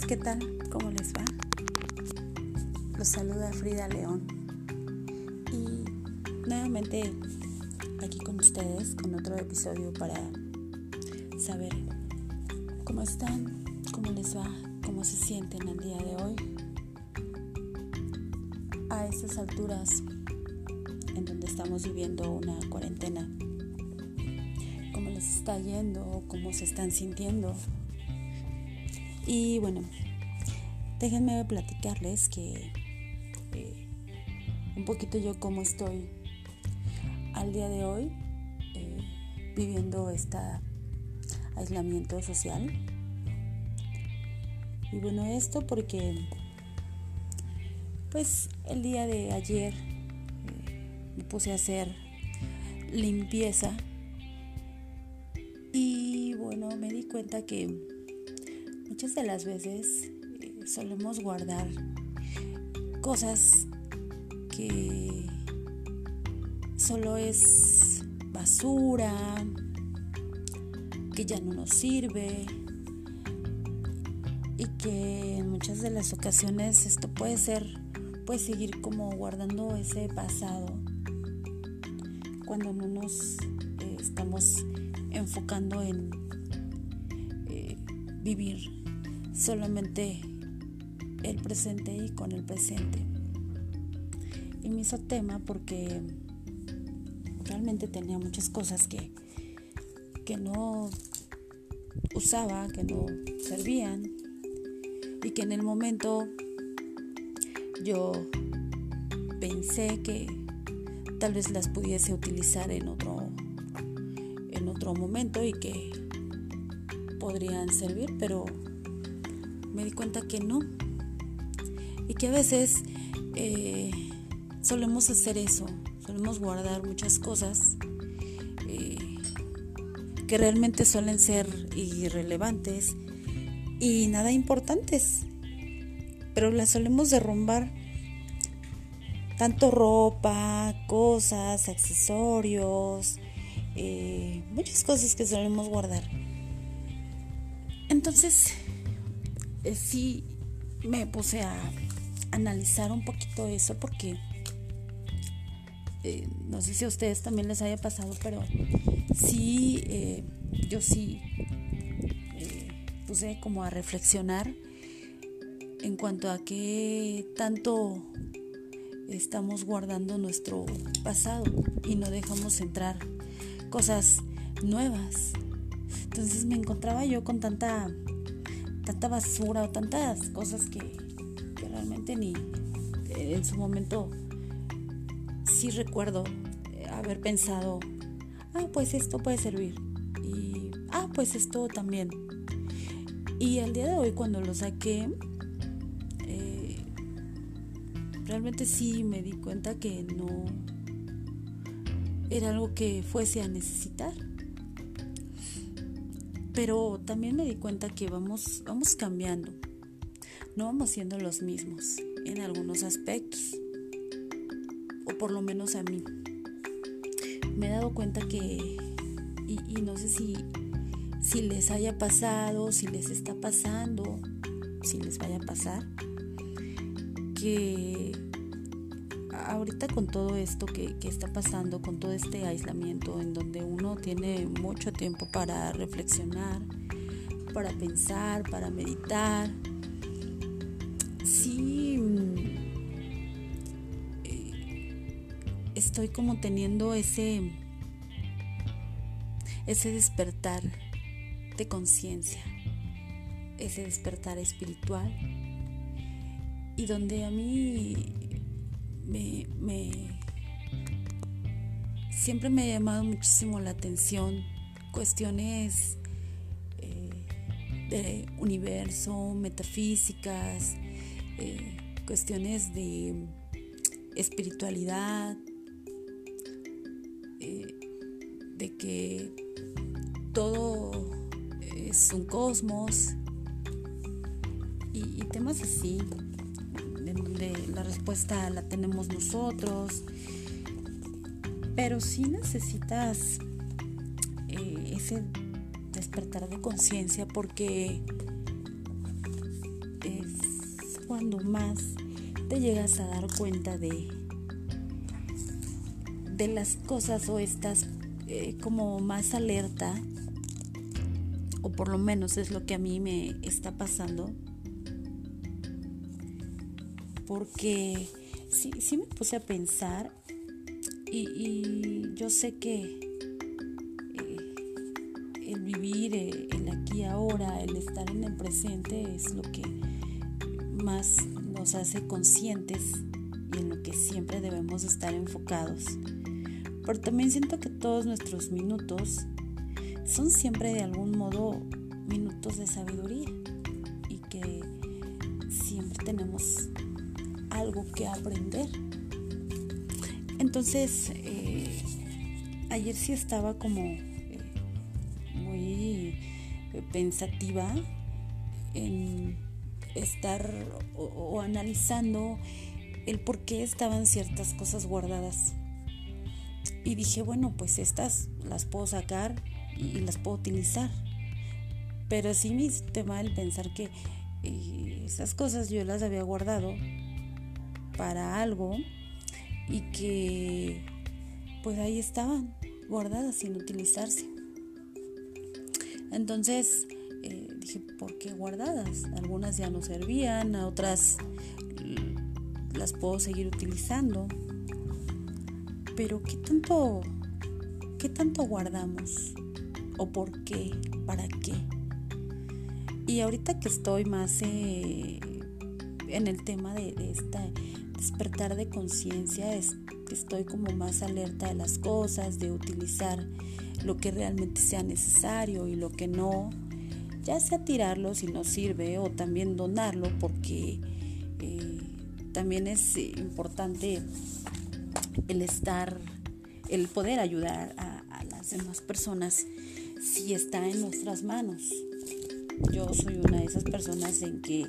¿qué tal? ¿Cómo les va? Los saluda Frida León. Y nuevamente aquí con ustedes con otro episodio para saber cómo están, cómo les va, cómo se sienten el día de hoy. A estas alturas en donde estamos viviendo una cuarentena. ¿Cómo les está yendo? ¿Cómo se están sintiendo? Y bueno, déjenme platicarles que eh, un poquito yo cómo estoy al día de hoy eh, viviendo este aislamiento social. Y bueno, esto porque pues el día de ayer eh, me puse a hacer limpieza y bueno, me di cuenta que muchas de las veces eh, solemos guardar cosas que solo es basura, que ya no nos sirve y que en muchas de las ocasiones esto puede ser, puede seguir como guardando ese pasado cuando no nos eh, estamos enfocando en eh, vivir solamente el presente y con el presente. Y me hizo tema porque realmente tenía muchas cosas que, que no usaba, que no servían y que en el momento yo pensé que tal vez las pudiese utilizar en otro en otro momento y que podrían servir, pero me di cuenta que no. Y que a veces eh, solemos hacer eso, solemos guardar muchas cosas eh, que realmente suelen ser irrelevantes y nada importantes, pero las solemos derrumbar. Tanto ropa, cosas, accesorios, eh, muchas cosas que solemos guardar. Entonces, sí me puse a analizar un poquito eso porque eh, no sé si a ustedes también les haya pasado, pero sí, eh, yo sí puse como a reflexionar en cuanto a qué tanto estamos guardando nuestro pasado y no dejamos entrar cosas nuevas. Entonces me encontraba yo con tanta tanta basura o tantas cosas que, realmente ni eh, en su momento sí recuerdo eh, haber pensado, ah, pues esto puede servir. Y, ah, pues esto también. Y al día de hoy cuando lo saqué, eh, realmente sí me di cuenta que no era algo que fuese a necesitar pero también me di cuenta que vamos, vamos cambiando, no vamos siendo los mismos en algunos aspectos, o por lo menos a mí. Me he dado cuenta que, y, no sé si, si les haya pasado, si les está pasando, si les vaya a pasar, que ahorita con todo esto que, está pasando, con todo este aislamiento en donde uno tiene mucho tiempo para reflexionar, para pensar, para meditar, sí eh, estoy como teniendo ese, ese despertar de conciencia, ese despertar espiritual y donde a mí me, siempre me ha llamado muchísimo la atención cuestiones eh, de universo, metafísicas, eh, cuestiones de espiritualidad, eh, de que todo es un cosmos y temas así la respuesta la tenemos nosotros, pero si necesitas eh, ese despertar de conciencia porque cuando más te llegas a dar cuenta de, de las cosas o estás eh, como más alerta, o por lo menos es lo que a mí me está pasando, porque sí, sí me puse a pensar y, yo sé que eh, el vivir eh, el aquí ahora, el estar en el presente es lo que más nos hace conscientes y en lo que siempre debemos estar enfocados. Pero también siento que todos nuestros minutos son siempre de algún modo minutos de sabiduría que aprender. Entonces, eh, ayer sí estaba como eh, muy pensativa en estar o, analizando el por qué estaban ciertas cosas guardadas. Y dije, bueno, pues estas las puedo sacar y, las puedo utilizar. Pero sí me tema el pensar que eh, esas cosas yo las había guardado para algo y que pues ahí estaban guardadas sin utilizarse. Entonces eh, dije, ¿por qué guardadas? Algunas ya no servían, a otras las puedo seguir utilizando. Pero ¿qué tanto, qué tanto guardamos? ¿O por qué? ¿Para qué? Y ahorita que estoy más eh, en el tema de, de esta despertar de conciencia es que estoy como más alerta de las cosas, de utilizar lo que realmente sea necesario y lo que no, ya sea tirarlo si no sirve o también donarlo porque eh, también es eh, importante el estar, el poder ayudar a, a las demás personas si está en nuestras manos. Yo soy una de esas personas en que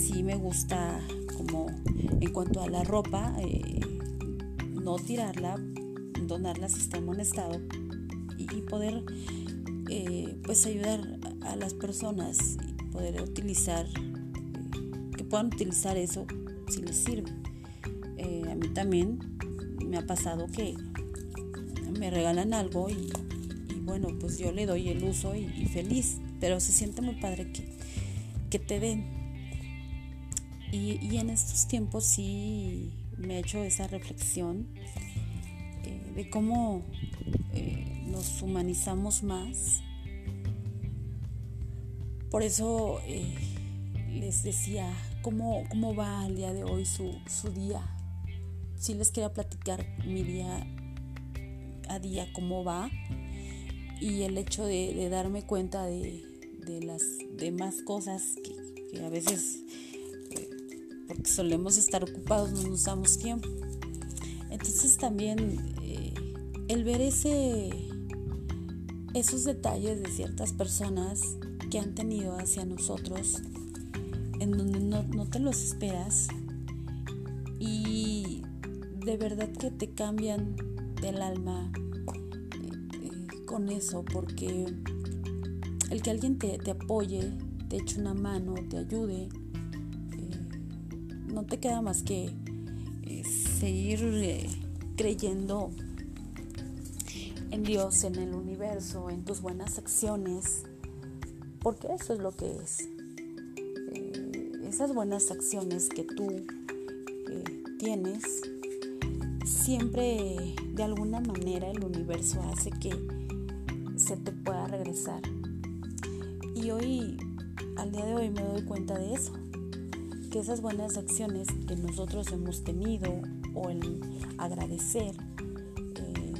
sí me gusta en cuanto a la ropa, eh, no tirarla, donarla si está en buen estado y, poder eh, pues ayudar a las personas y poder utilizar, eh, que puedan utilizar eso si les sirve. a mí también me ha pasado que me regalan algo y, bueno, pues yo le doy el uso y, feliz, pero se siente muy padre que, que te den y, en estos tiempos sí me he hecho esa reflexión eh, de cómo eh, nos humanizamos más. Por eso eh, les decía cómo, cómo va el día de hoy su, día. Sí les quería platicar mi día a día, cómo va. Y el hecho de, darme cuenta de, las demás cosas que a veces porque solemos estar ocupados, no nos damos tiempo. Entonces también eh, el ver ese, esos detalles de ciertas personas que han tenido hacia nosotros, en donde no, te los esperas y de verdad que te cambian del alma eh, con eso, porque el que alguien te, te apoye, te eche una mano, te ayude, no te queda más que eh, seguir eh, creyendo en Dios, en el universo, en tus buenas acciones, porque eso es lo que es. Eh, esas buenas acciones que tú tienes, siempre de alguna manera el universo hace que se te pueda regresar. Y hoy, al día de hoy, me doy cuenta de eso que esas buenas acciones que nosotros hemos tenido o el agradecer eh,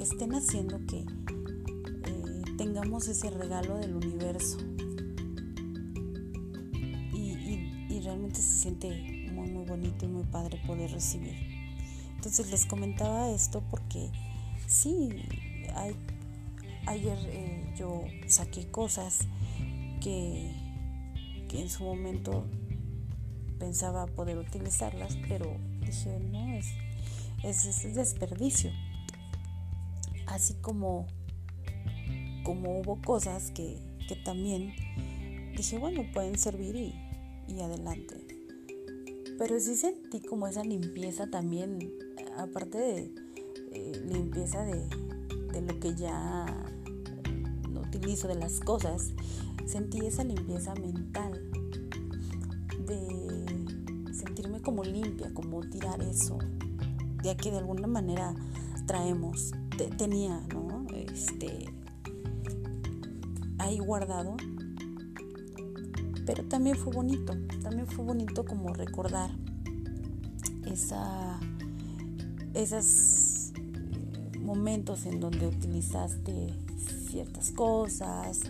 estén haciendo que eh, tengamos ese regalo del universo. Y, realmente se siente muy muy bonito y muy padre poder recibir. Entonces les comentaba esto porque sí hay, ayer eh, yo saqué cosas que, que en su momento pensaba poder utilizarlas, pero dije, no, es, es, desperdicio. Así como, como hubo cosas que, también dije, bueno, pueden servir y, y adelante. Pero sí sentí como esa limpieza también, aparte de eh, limpieza de, de lo que ya no utilizo, de las cosas, sentí esa limpieza mental, como limpia, como tirar eso, ya que de alguna manera traemos, tenía, ¿no? Este, ahí guardado. Pero también fue bonito, también fue bonito como recordar esa, esos momentos en donde utilizaste ciertas cosas.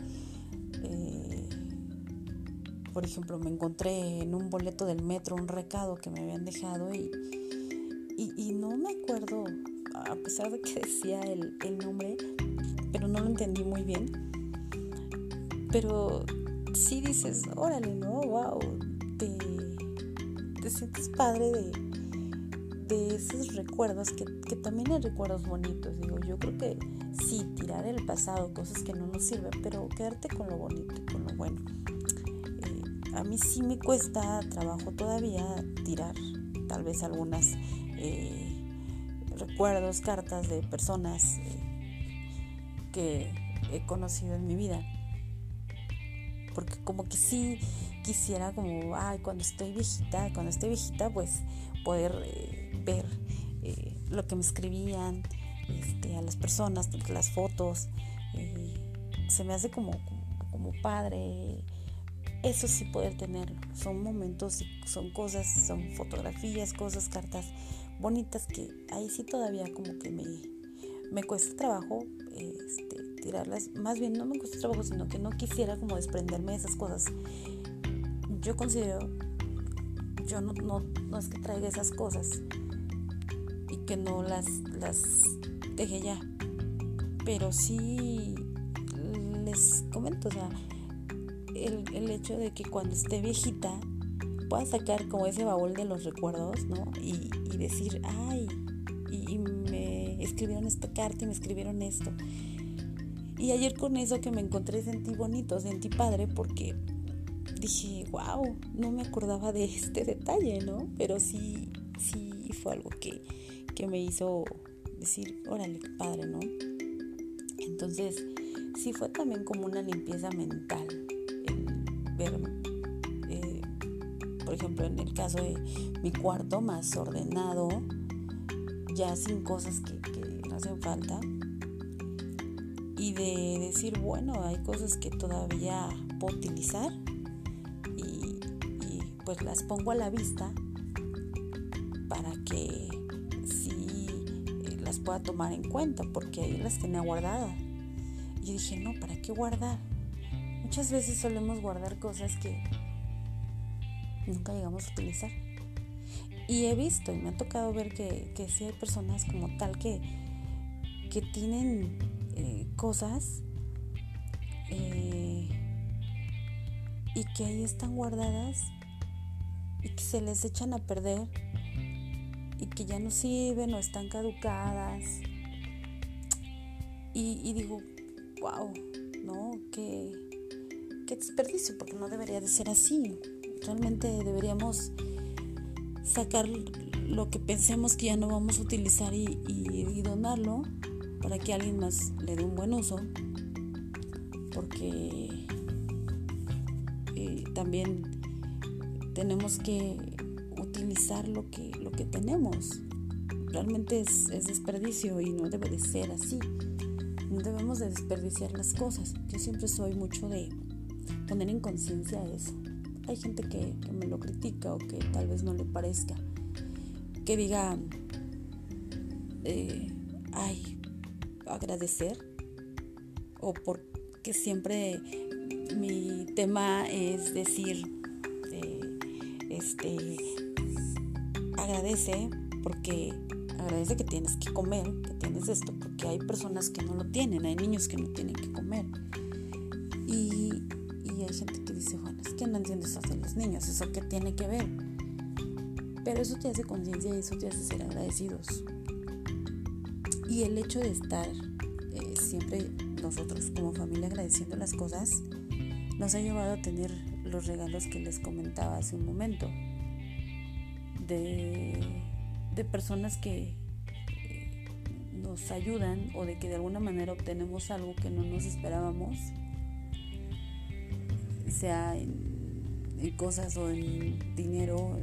Por ejemplo, me encontré en un boleto del metro un recado que me habían dejado y, y, no me acuerdo, a pesar de que decía el, el nombre, pero no lo entendí muy bien. Pero sí dices, órale, ¿no? Wow, te, te sientes padre de, de esos recuerdos, que, que, también hay recuerdos bonitos. Digo, yo creo que sí, tirar el pasado, cosas que no nos sirven, pero quedarte con lo bonito, con lo bueno. A mí sí me cuesta trabajo todavía tirar tal vez algunas eh, recuerdos, cartas de personas eh, que he conocido en mi vida. Porque como que sí quisiera como, ay, cuando estoy viejita, cuando estoy viejita, pues poder eh, ver lo que me escribían este, a las personas, las fotos. se me hace como, como padre eso sí poder tenerlo. Son momentos, son cosas, son fotografías, cosas, cartas bonitas que ahí sí todavía como que me, me cuesta trabajo este, tirarlas. Más bien no me cuesta trabajo, sino que no quisiera como desprenderme de esas cosas. Yo considero, yo no, no, no es que traiga esas cosas y que no las, las deje ya. Pero sí les comento, o sea, el, hecho de que cuando esté viejita pueda sacar como ese baúl de los recuerdos, ¿no? Y, decir, ay, y, me escribieron esta carta y me escribieron esto. Y ayer con eso que me encontré sentí bonito, sentí padre porque dije, wow, no me acordaba de este detalle, ¿no? Pero sí, sí fue algo que, que me hizo decir, órale, padre, ¿no? Entonces, sí fue también como una limpieza mental eh, por ejemplo, en el caso de mi cuarto más ordenado, ya sin cosas que, no hacen falta. Y de decir, bueno, hay cosas que todavía puedo utilizar y, pues las pongo a la vista para que sí eh, las pueda tomar en cuenta, porque ahí las tenía guardadas. Y dije, no, ¿para qué guardar? Muchas veces solemos guardar cosas que nunca llegamos a utilizar. Y he visto y me ha tocado ver que, que sí hay personas como tal que, que tienen eh, cosas eh, y que ahí están guardadas y que se les echan a perder y que ya no sirven o están caducadas. Y, y digo, wow, ¿no? Que desperdicio, porque no debería de ser así. Realmente deberíamos sacar lo que pensemos que ya no vamos a utilizar y, donarlo para que alguien más le dé un buen uso. Porque eh, también tenemos que utilizar lo que, lo que tenemos. Realmente es, es desperdicio y no debe de ser así. No debemos de desperdiciar las cosas. Yo siempre soy mucho de poner en conciencia eso. Hay gente que, me lo critica o que tal vez no le parezca. Que diga, eh, ay, agradecer. O porque siempre mi tema es decir, eh, este, agradece porque agradece que tienes que comer, que tienes esto, porque hay personas que no lo tienen, hay niños que no tienen que comer. Dice, bueno, es que no entiendo eso de los niños, ¿eso qué tiene que ver? Pero eso te hace conciencia y eso te hace ser agradecidos. Y el hecho de estar eh, siempre nosotros como familia agradeciendo las cosas nos ha llevado a tener los regalos que les comentaba hace un momento, de, personas que eh, nos ayudan o de que de alguna manera obtenemos algo que no nos esperábamos, sea en, cosas o en dinero.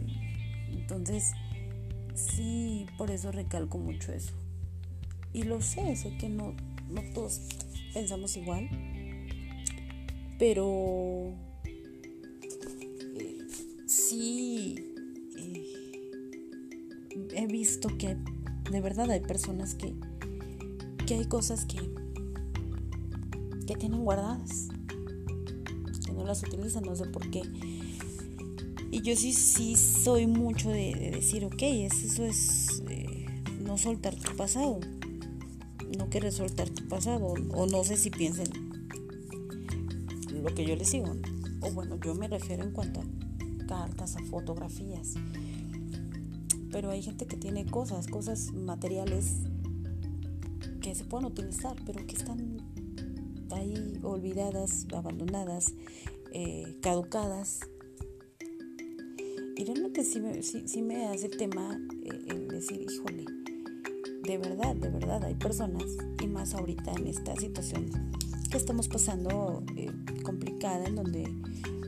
Entonces, sí, por eso recalco mucho eso. Y lo sé, sé que no, no todos pensamos igual, pero eh, sí eh, he visto que de verdad hay personas que, que hay cosas que, que tienen guardadas, las utilizan, no sé por qué. Y yo sí, sí soy mucho de, decir, ok, eso es eh, no soltar tu pasado, no quieres soltar tu pasado, o no sé si piensen lo que yo les digo, o bueno, yo me refiero en cuanto a cartas, a fotografías. Pero hay gente que tiene cosas, cosas materiales que se pueden utilizar, pero que están ahí olvidadas, abandonadas, eh, caducadas. Y realmente sí me, sí, me hace tema eh, el decir, híjole, de verdad, de verdad, hay personas, y más ahorita en esta situación que estamos pasando eh, complicada, en donde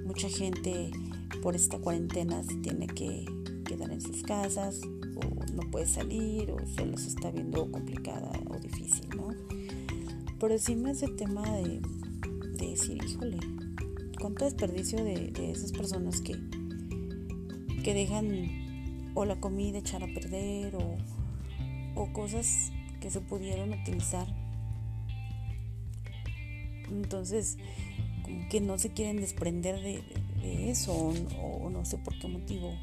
mucha gente por esta cuarentena se tiene que quedar en sus casas o no puede salir o se los está viendo complicada o difícil, ¿no? Pero sí me hace tema de, decir, híjole, cuánto desperdicio de, esas personas que, que dejan o la comida echar a perder o, o cosas que se pudieron utilizar entonces, como que no se quieren desprender de, eso o, no sé por qué motivo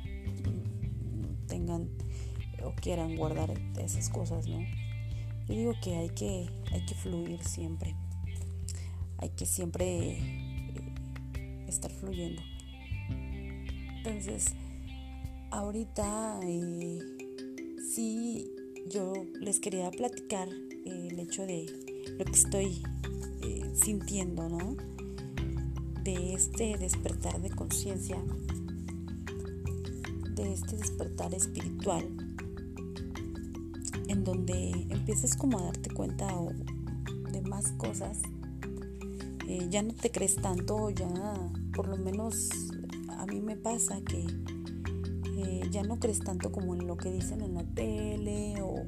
tengan o quieran guardar esas cosas, ¿no? Yo digo que hay que, hay que fluir siempre. Hay que siempre estar fluyendo. Entonces, ahorita eh, sí yo les quería platicar el hecho de lo que estoy sintiendo, ¿no? De este despertar de conciencia, de este despertar espiritual, en donde empiezas como a darte cuenta de más cosas. Ya no te crees tanto, ya por lo menos a mí me pasa que eh, ya no crees tanto como en lo que dicen en la tele o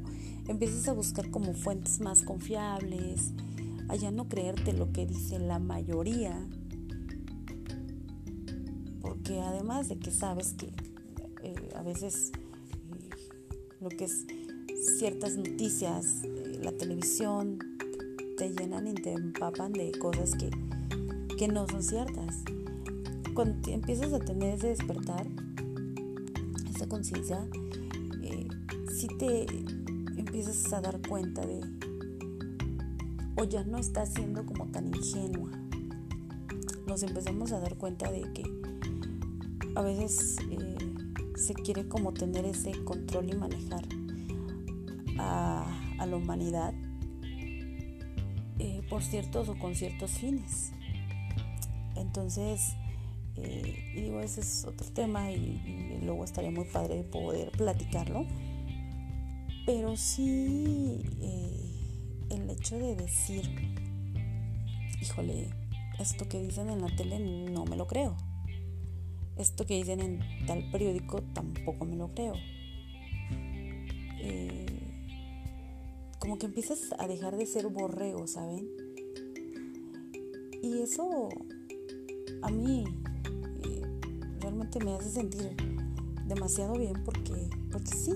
empiezas a buscar como fuentes más confiables a no creerte lo que dice la mayoría, porque además de que sabes que eh, a veces eh, lo que es ciertas noticias, la televisión, te llenan y te empapan de cosas que, que no son ciertas. Cuando empiezas a tener ese despertar, esa conciencia, si te empiezas a dar cuenta de o ya no está siendo como tan ingenua. Nos empezamos a dar cuenta de que a veces eh, se quiere como tener ese control y manejar a, la humanidad eh, por ciertos o con ciertos fines. Entonces, eh, digo, ese es otro tema y, luego estaría muy padre poder platicarlo. Pero sí, el hecho de decir, híjole, esto que dicen en la tele no me lo creo. Esto que dicen en tal periódico tampoco me lo creo. Eh, como que empiezas a dejar de ser borrego, ¿saben? Y eso a mí eh, realmente me hace sentir demasiado bien porque, porque sí,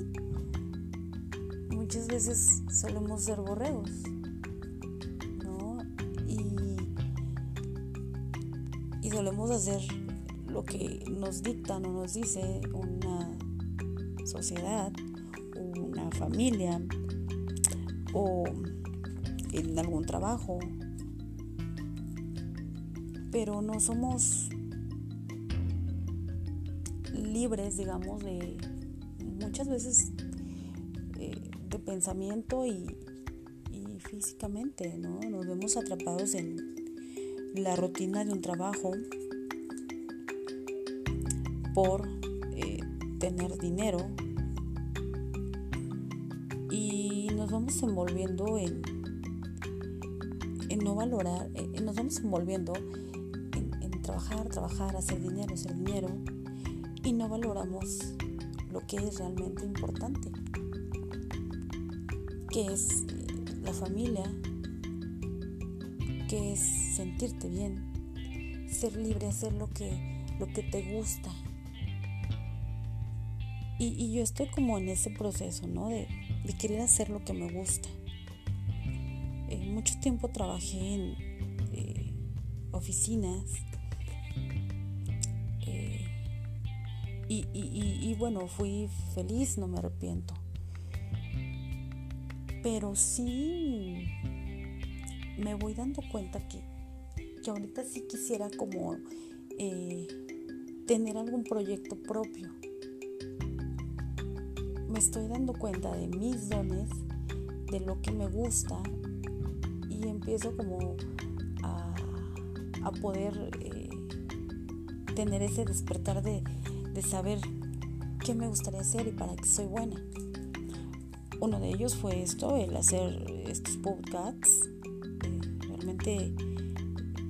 muchas veces solemos ser borregos, ¿no? Y, y solemos hacer lo que nos dictan o nos dice una sociedad, una familia o en algún trabajo, pero no somos libres, digamos, de muchas veces pensamiento y, físicamente, ¿no? Nos vemos atrapados en la rutina de un trabajo por eh, tener dinero vamos envolviendo en, en no valorar, nos vamos envolviendo en, trabajar, trabajar, hacer dinero, hacer dinero y no valoramos lo que es realmente importante, que es la familia, que es sentirte bien, ser libre, hacer lo que, lo que te gusta. Y, yo estoy como en ese proceso, ¿no? De, querer hacer lo que me gusta. Eh, mucho tiempo trabajé en eh, oficinas. Eh, y, bueno, fui feliz, no me arrepiento. Pero sí me voy dando cuenta que, que ahorita sí quisiera como tener algún proyecto propio. Me estoy dando cuenta de mis dones, de lo que me gusta y empiezo como a, poder eh, tener ese despertar de, de saber qué me gustaría hacer y para qué soy buena. Uno de ellos fue esto, el hacer estos podcasts. Eh, realmente,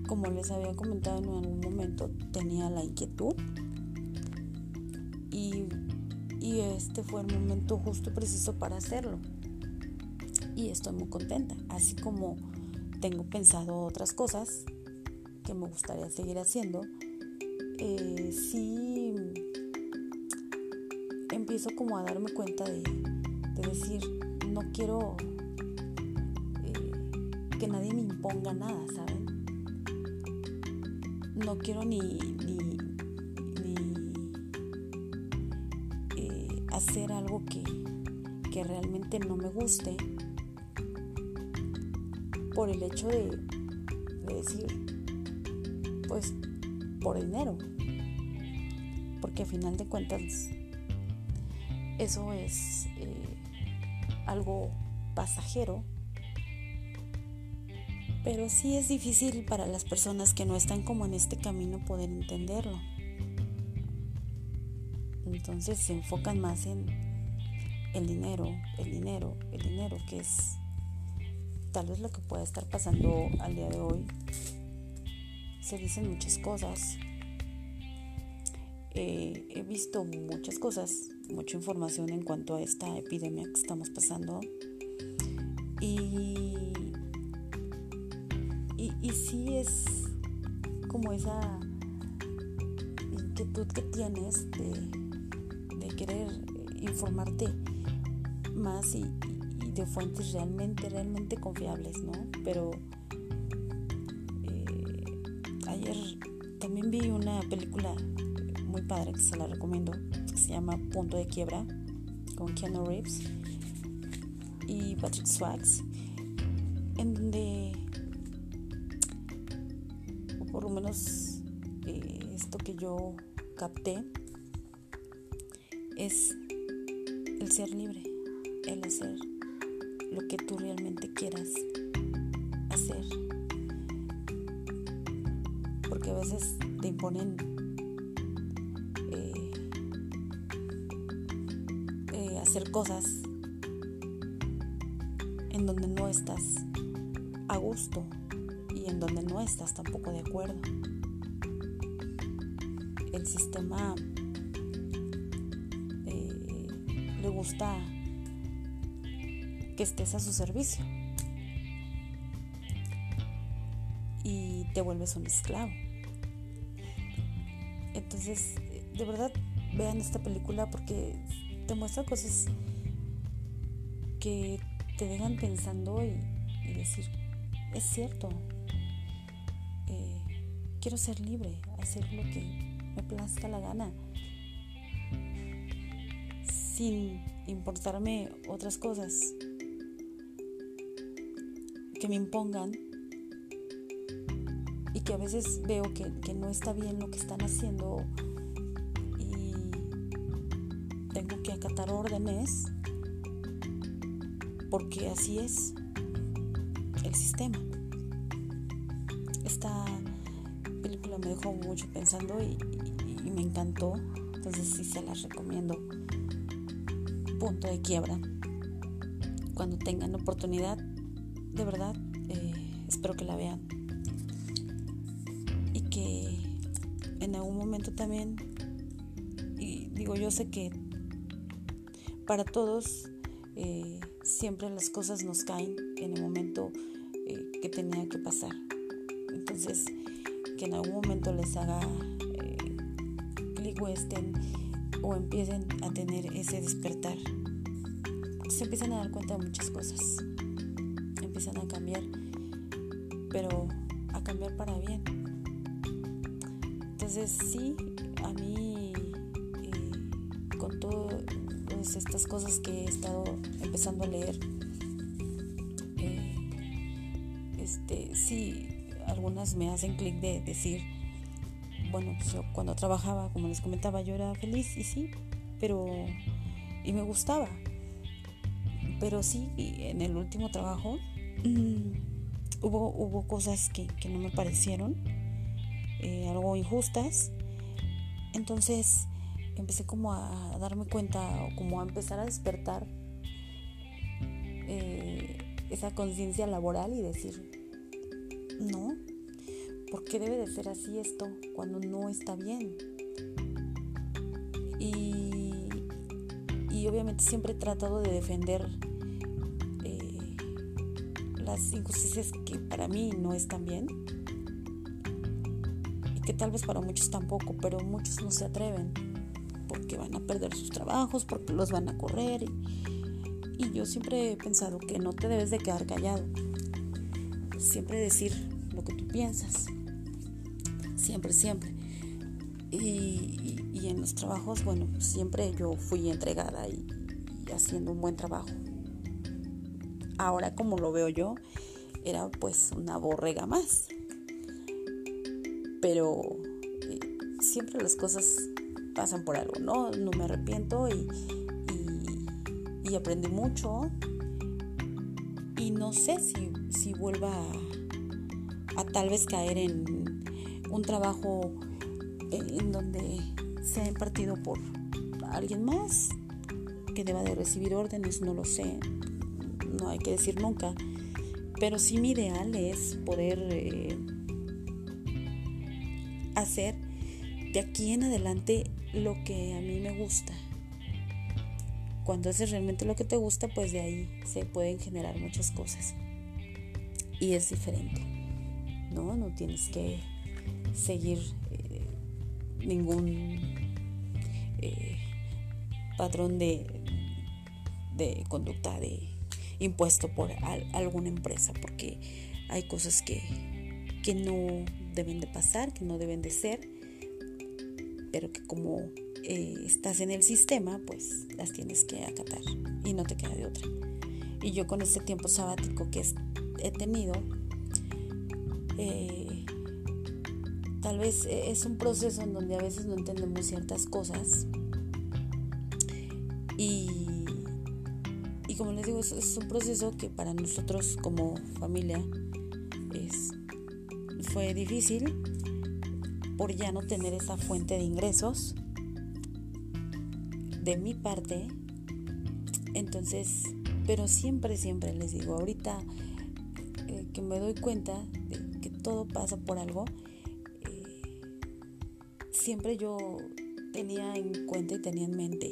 como les había comentado en algún momento, tenía la inquietud. Y, y este fue el momento justo preciso para hacerlo. Y estoy muy contenta. Así como tengo pensado otras cosas que me gustaría seguir haciendo, eh, sí empiezo como a darme cuenta de, de decir, no quiero eh, que nadie me imponga nada, ¿saben? No quiero ni, ni, que, que realmente no me guste por el hecho de, de decir, pues por dinero. Porque a final de cuentas eso es eh, algo pasajero, pero sí es difícil para las personas que no están como en este camino poder entenderlo. Entonces se enfocan más en el dinero, el dinero, el dinero, que es tal vez lo que pueda estar pasando al día de hoy. Se dicen muchas cosas. Eh, he visto muchas cosas mucha información en cuanto a esta epidemia que estamos pasando. Y, y, sí es como esa inquietud que tienes de, de querer informarte más y, de fuentes realmente, realmente confiables, ¿no? Pero eh, ayer también vi una película muy padre que se la recomiendo se llama Punto de Quiebra con Keanu Reeves y Patrick Swayze en donde por lo menos eh, esto que yo capté es el ser libre, el hacer lo que tú realmente quieras hacer. Porque a veces te imponen hacer cosas en donde no estás a gusto y en donde no estás tampoco de acuerdo. El sistema eh, le gusta que estés a su servicio y te vuelves un esclavo. Entonces, de verdad, vean esta película porque te muestra cosas que te dejan pensando y, decir, es cierto, eh, quiero ser libre, hacer lo que me plazca la gana, sin importarme otras cosas que me impongan y que a veces veo que, que no está bien lo que están haciendo tengo que acatar órdenes porque así es el sistema. Esta película me dejó mucho pensando y, me encantó. Entonces sí se las recomiendo. Punto de quiebra. Cuando tengan oportunidad, de verdad, eh, espero que la vean. Y que en algún momento también, y digo, yo sé que para todos eh, siempre las cosas nos caen en el momento eh, que tenía que pasar. Entonces, que en algún momento les haga clic o estén o empiecen a tener ese despertar. Se empiezan a dar cuenta de muchas cosas. Pero a cambiar para bien. Entonces, sí, a mí, eh, con todas estas cosas que he estado empezando a leer, este, sí, algunas me hacen clic de decir, bueno, pues yo cuando trabajaba, como les comentaba, yo era feliz y sí, pero y me gustaba. Pero sí, en el último trabajo mm, hubo, hubo cosas que, no me parecieron, eh, algo injustas. Entonces empecé como a darme cuenta o como a empezar a despertar eh, esa conciencia laboral y decir, no, ¿por qué debe de ser así esto cuando no está bien? Y, y obviamente siempre he tratado de defender las injusticias que para mí no están bien y que tal vez para muchos tampoco, pero muchos no se atreven porque van a perder sus trabajos, porque los van a correr. Y, y yo siempre he pensado que no te debes de quedar callado siempre decir lo que tú piensas. Siempre, siempre. Y, en los trabajos, bueno, siempre yo fui entregada y, haciendo un buen trabajo. Ahora, como lo veo yo, era pues una borrega más. Pero eh, siempre las cosas pasan por algo, ¿no? No me arrepiento y, y aprendí mucho y no sé si, si vuelva a, tal vez caer en un trabajo en donde sea impartido por alguien más que deba de recibir órdenes, no lo sé, no hay que decir nunca, pero sí mi ideal es poder eh, hacer de aquí en adelante lo que a mí me gusta cuando haces realmente lo que te gusta, pues de ahí se pueden generar muchas cosas. Y es diferente. No, no tienes que seguir eh, ningún eh, patrón de, de conducta de impuesto por alguna empresa, porque hay cosas que, que no deben de pasar, que no deben de ser, pero que como eh, estás en el sistema, pues las tienes que acatar y no te queda de otra. Y yo con este tiempo sabático que he tenido, eh, tal vez es un proceso en donde a veces no entendemos ciertas cosas y, y como les digo, es, un proceso que para nosotros como familia es, fue difícil por ya no tener esa fuente de ingresos de mi parte. Entonces, pero siempre, siempre les digo, ahorita eh, que me doy cuenta de que todo pasa por algo, eh, siempre yo tenía en cuenta y tenía en mente,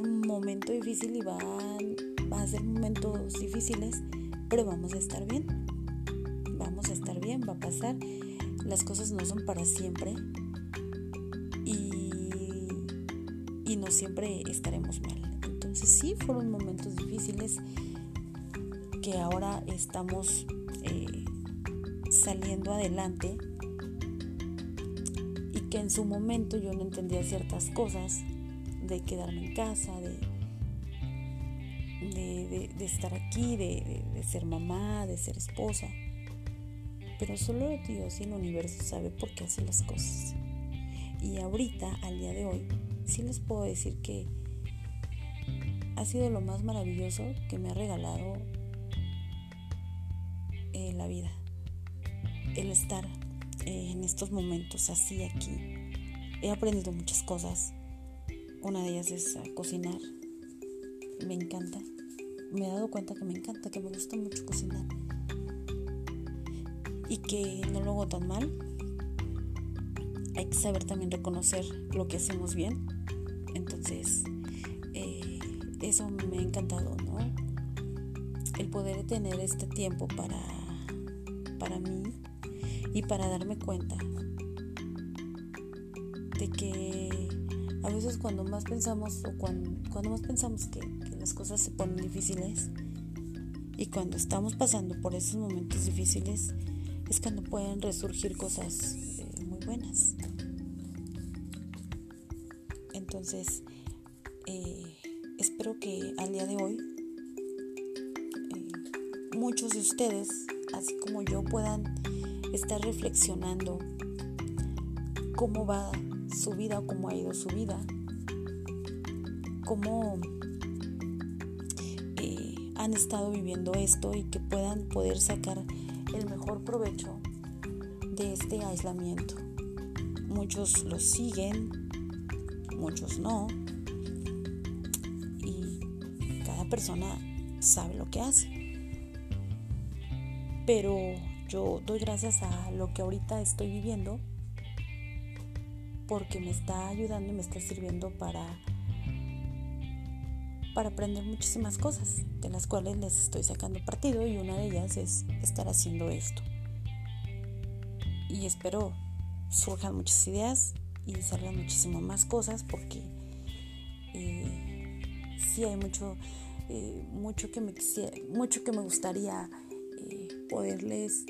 un momento difícil y van, va a ser momentos difíciles, pero vamos a estar bien, vamos a estar bien, va a pasar, las cosas no son para siempre. Y no siempre estaremos mal. Entonces sí, fueron momentos difíciles que ahora estamos eh, saliendo adelante. Y que en su momento yo no entendía ciertas cosas de quedarme en casa, de, de, estar aquí, de, ser mamá, de ser esposa. Pero solo Dios y el universo sabe por qué hace las cosas. Y ahorita, al día de hoy, sí les puedo decir que ha sido lo más maravilloso que me ha regalado eh, la vida. El estar eh, en estos momentos así aquí. he aprendido muchas cosas. Una de ellas es a cocinar. Me encanta. Me he dado cuenta que me encanta, que me gusta mucho cocinar. Y que no lo hago tan mal. Hay que saber también reconocer lo que hacemos bien. Entonces, eh, eso me ha encantado, ¿no? El poder tener este tiempo para, para mí y para darme cuenta de que a veces cuando más pensamos o cuando, más pensamos que, las cosas se ponen difíciles y cuando estamos pasando por esos momentos difíciles es cuando pueden resurgir cosas eh, muy buenas. Entonces, eh, espero que al día de hoy eh, muchos de ustedes, así como yo, puedan estar reflexionando cómo va su vida o cómo ha ido su vida, cómo eh, han estado viviendo esto y que puedan poder sacar el mejor provecho de este aislamiento. Muchos lo siguen, muchos no, y cada persona sabe lo que hace. Pero yo doy gracias a lo que ahorita estoy viviendo porque me está ayudando y me está sirviendo para para aprender muchísimas cosas de las cuales les estoy sacando partido y una de ellas es estar haciendo esto. Y espero surjan muchas ideas y salgan muchísimas más cosas porque eh, sí hay mucho, eh, mucho, que me mucho que me gustaría eh, poderles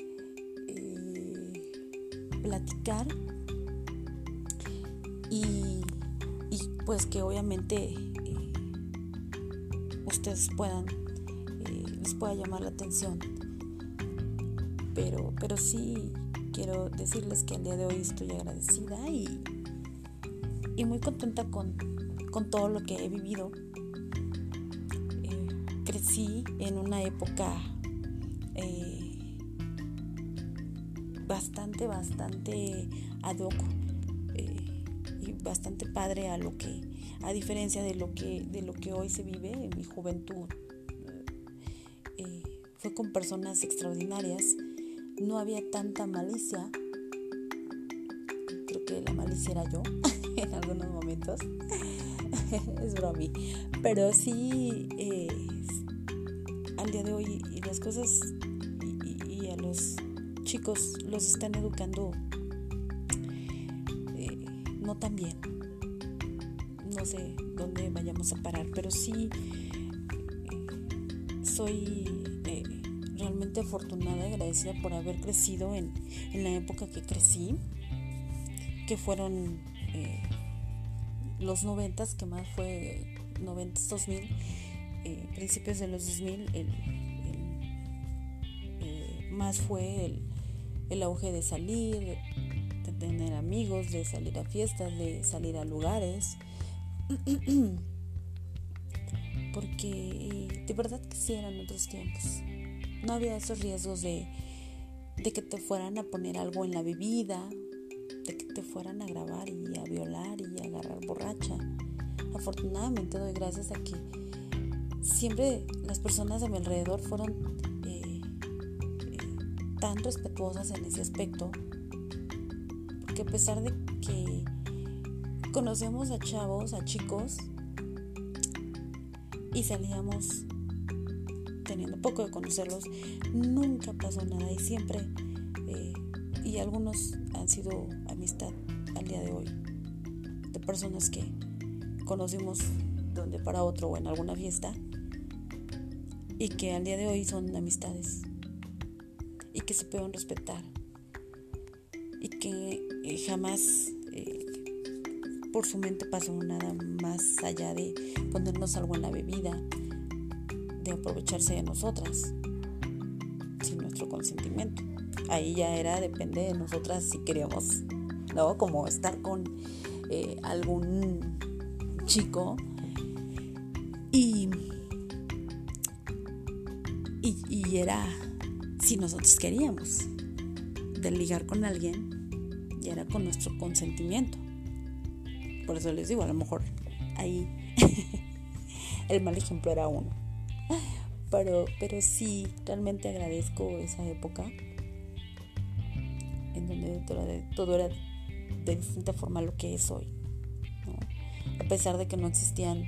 platicar y, pues que obviamente eh, ustedes puedan, eh, les pueda llamar la atención. Pero, pero sí quiero decirles que el día de hoy estoy agradecida y, y muy contenta con, todo lo que he vivido. Eh, crecí en una época bastante, bastante ad hoc bastante padre a lo que, a diferencia de lo que, de lo que hoy se vive en mi juventud. Eh, fue con personas extraordinarias, no había tanta malicia, creo que la malicia era yo en algunos momentos, es bromi, pero sí eh, al día de hoy y las cosas y a los chicos los están educando también. No sé dónde vayamos a parar, pero sí eh, soy eh, realmente afortunada y agradecida por haber crecido en, la época que crecí, que fueron eh, los noventas, que más fue noventas, 2000, principios de los 2000, más fue el, el auge de salir, de salir a fiestas, de salir a lugares. Porque de verdad que sí eran otros tiempos. No había esos riesgos de, de que te fueran a poner algo en la bebida, de que te fueran a grabar y a violar y a agarrar borracha. Afortunadamente doy gracias a que siempre las personas de mi alrededor fueron eh, eh, tan respetuosas en ese aspecto que a pesar de que conocemos a chavos, a chicos, y salíamos teniendo poco de conocerlos, nunca pasó nada y siempre, eh, y algunos han sido amistad al día de hoy, de personas que conocimos de donde para otro o en alguna fiesta, y que al día de hoy son amistades, y que se pueden respetar, y que jamás eh, por su mente pasó nada más allá de ponernos algo en la bebida, de aprovecharse de nosotras, sin nuestro consentimiento. Ahí ya era, depende de nosotras si queríamos, ¿no? Como estar con eh, algún chico y, y, era si nosotros queríamos de ligar con alguien y era con nuestro consentimiento. Por eso les digo, a lo mejor ahí el mal ejemplo era uno. Pero, pero sí, realmente agradezco esa época en donde todo era de distinta forma lo que es hoy. A pesar de que no existían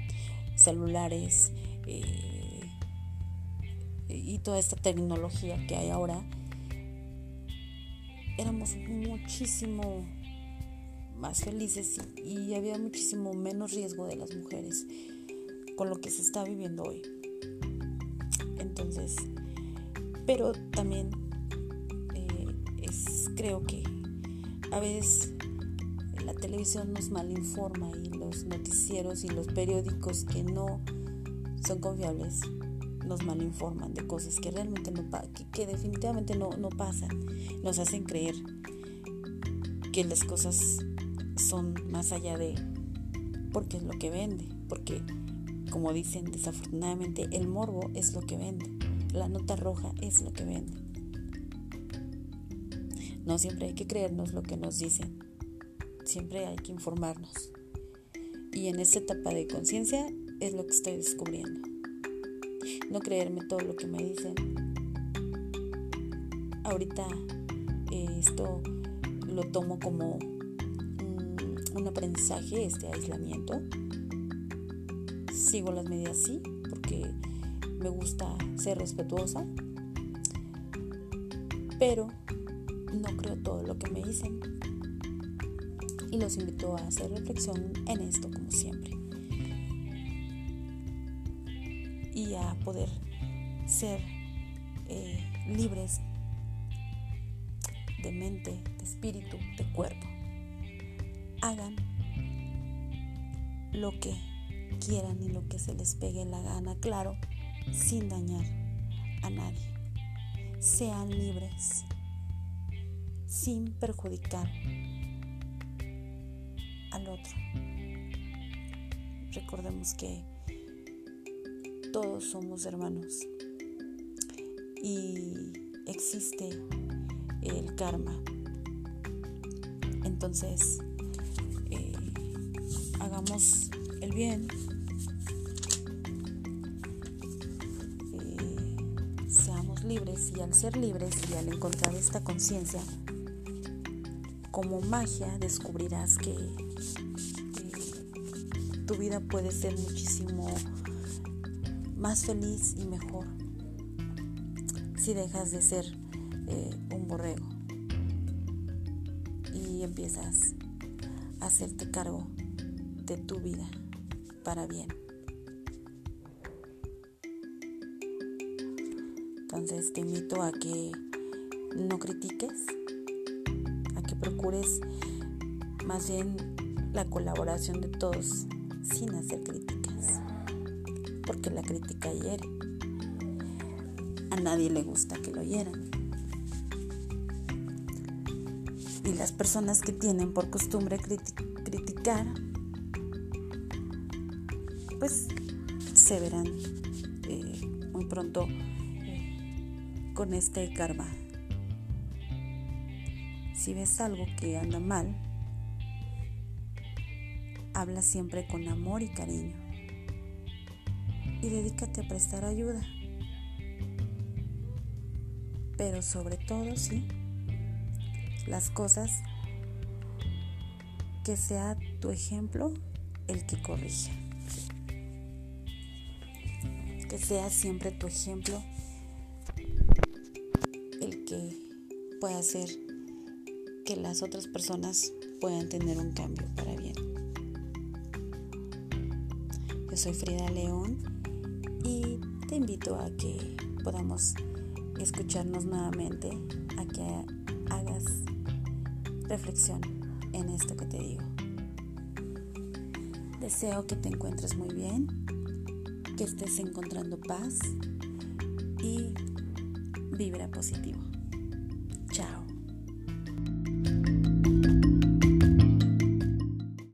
celulares eh, y toda esta tecnología que hay ahora, éramos muchísimo más felices y, había muchísimo menos riesgo de las mujeres con lo que se está viviendo hoy. Entonces, pero también eh, es, creo que a veces la televisión nos malinforma y los noticieros y los periódicos que no son confiables nos malinforman de cosas que realmente no que, que definitivamente no, no pasan. Nos hacen creer que las cosas son más allá de porque es lo que vende, porque como dicen desafortunadamente el morbo es lo que vende, la nota roja es lo que vende. No siempre hay que creernos lo que nos dicen, siempre hay que informarnos. Y en esta etapa de conciencia es lo que estoy descubriendo. No creerme todo lo que me dicen. Ahorita eh, esto lo tomo como un aprendizaje, este aislamiento. Sigo las medidas sí, porque me gusta ser respetuosa, pero no creo todo lo que me dicen. Y los invito a hacer reflexión en esto, como siempre. A poder ser eh, libres de mente, de espíritu, de cuerpo hagan lo que quieran y lo que se les pegue la gana, claro, sin dañar a nadie. Sean libres, sin perjudicar al otro. Recordemos que todos somos hermanos y existe el karma. Entonces, hagamos el bien, eh, seamos libres y al ser libres y al encontrar esta conciencia, como magia descubrirás que tu vida puede ser muchísimo más feliz y mejor si dejas de ser eh, un borrego y empiezas a hacerte cargo de tu vida para bien. Entonces te invito a que no critiques, a que procures más bien la colaboración de todos sin hacer críticas, porque la crítica hiere. A nadie le gusta que lo hieran. Y las personas que tienen por costumbre criticar pues se verán eh, muy pronto eh, con este karma. Si ves algo que anda mal, habla siempre con amor y cariño y dedícate a prestar ayuda. Pero sobre todo, sí, las cosas que sea tu ejemplo el que corrija que sea siempre tu ejemplo el que pueda hacer que las otras personas puedan tener un cambio para bien. Yo soy Frida León y te invito a que podamos escucharnos nuevamente, a que hagas reflexión en esto que te digo. Deseo que te encuentres muy bien que estés encontrando paz y vibra positivo.